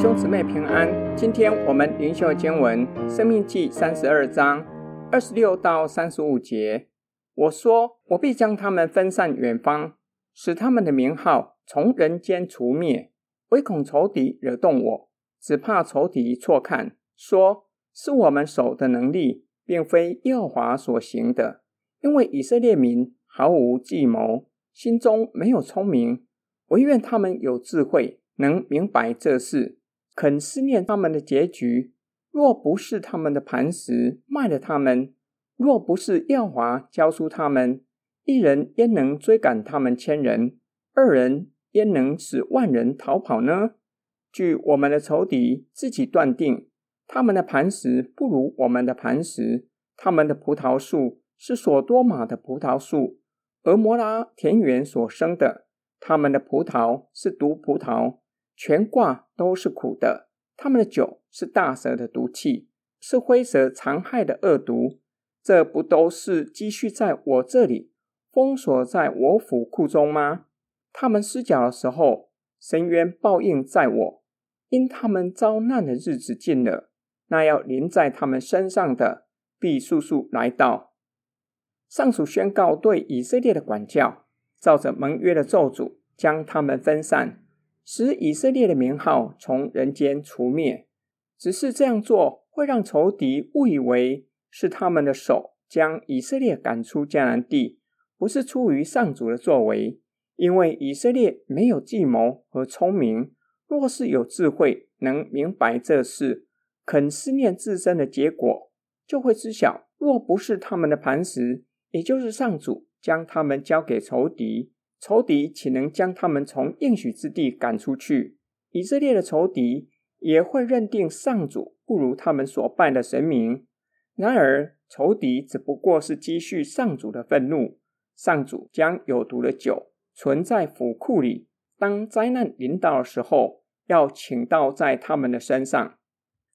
兄姊妹平安，今天我们灵修经文《生命记》三十二章二十六到三十五节。我说：我必将他们分散远方，使他们的名号从人间除灭，唯恐仇敌惹动我，只怕仇敌错看，说是我们手的能力，并非耶和华所行的。因为以色列民毫无计谋，心中没有聪明，惟愿他们有智慧。能明白这事，肯思念他们的结局。若不是他们的磐石卖了他们，若不是耀华交出他们，一人焉能追赶他们千人？二人焉能使万人逃跑呢？据我们的仇敌自己断定，他们的磐石不如我们的磐石，他们的葡萄树是所多玛的葡萄树，而摩拉田园所生的，他们的葡萄是毒葡萄。全挂都是苦的，他们的酒是大蛇的毒气，是灰蛇残害的恶毒。这不都是积蓄在我这里，封锁在我府库中吗？他们失脚的时候，深渊报应在我，因他们遭难的日子近了，那要临在他们身上的必速速来到。上主宣告对以色列的管教，照着盟约的咒诅，将他们分散。使以色列的名号从人间除灭，只是这样做会让仇敌误以为是他们的手将以色列赶出迦南地，不是出于上主的作为。因为以色列没有计谋和聪明，若是有智慧，能明白这事，肯思念自身的结果，就会知晓，若不是他们的磐石，也就是上主将他们交给仇敌。仇敌岂能将他们从应许之地赶出去？以色列的仇敌也会认定上主不如他们所拜的神明。然而，仇敌只不过是积蓄上主的愤怒。上主将有毒的酒存在府库里，当灾难临到的时候，要倾倒在他们的身上。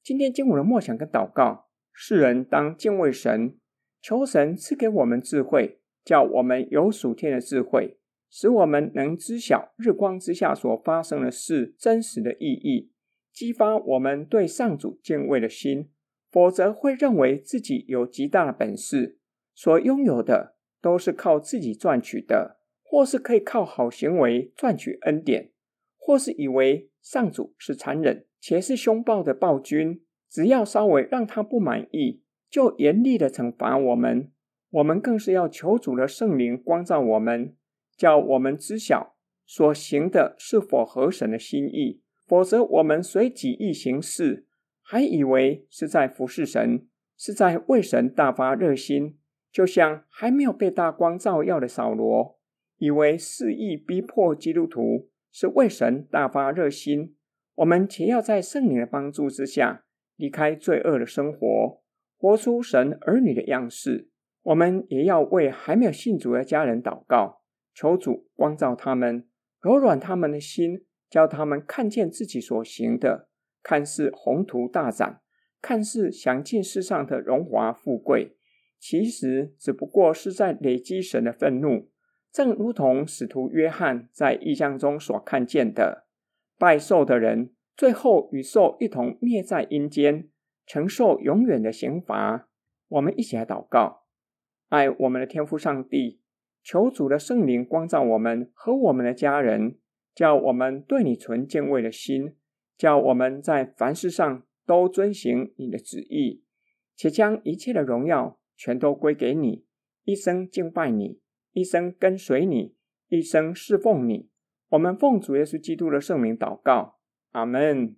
今天经文的默想跟祷告，世人当敬畏神，求神赐给我们智慧，叫我们有属天的智慧。使我们能知晓日光之下所发生的事真实的意义，激发我们对上主敬畏的心。否则会认为自己有极大的本事，所拥有的都是靠自己赚取的，或是可以靠好行为赚取恩典，或是以为上主是残忍且是凶暴的暴君，只要稍微让他不满意，就严厉的惩罚我们。我们更是要求主的圣灵光照我们。叫我们知晓所行的是否合神的心意，否则我们随己意行事，还以为是在服侍神，是在为神大发热心。就像还没有被大光照耀的扫罗，以为肆意逼迫基督徒是为神大发热心。我们且要在圣灵的帮助之下，离开罪恶的生活，活出神儿女的样式。我们也要为还没有信主的家人祷告。求主光照他们，柔软他们的心，叫他们看见自己所行的，看似宏图大展，看似享尽世上的荣华富贵，其实只不过是在累积神的愤怒。正如同使徒约翰在异象中所看见的，拜兽的人最后与兽一同灭在阴间，承受永远的刑罚。我们一起来祷告，爱我们的天父上帝。求主的圣灵光照我们和我们的家人，叫我们对你存敬畏的心，叫我们在凡事上都遵行你的旨意，且将一切的荣耀全都归给你，一生敬拜你，一生跟随你，一生侍奉你。我们奉主耶稣基督的圣名祷告，阿门。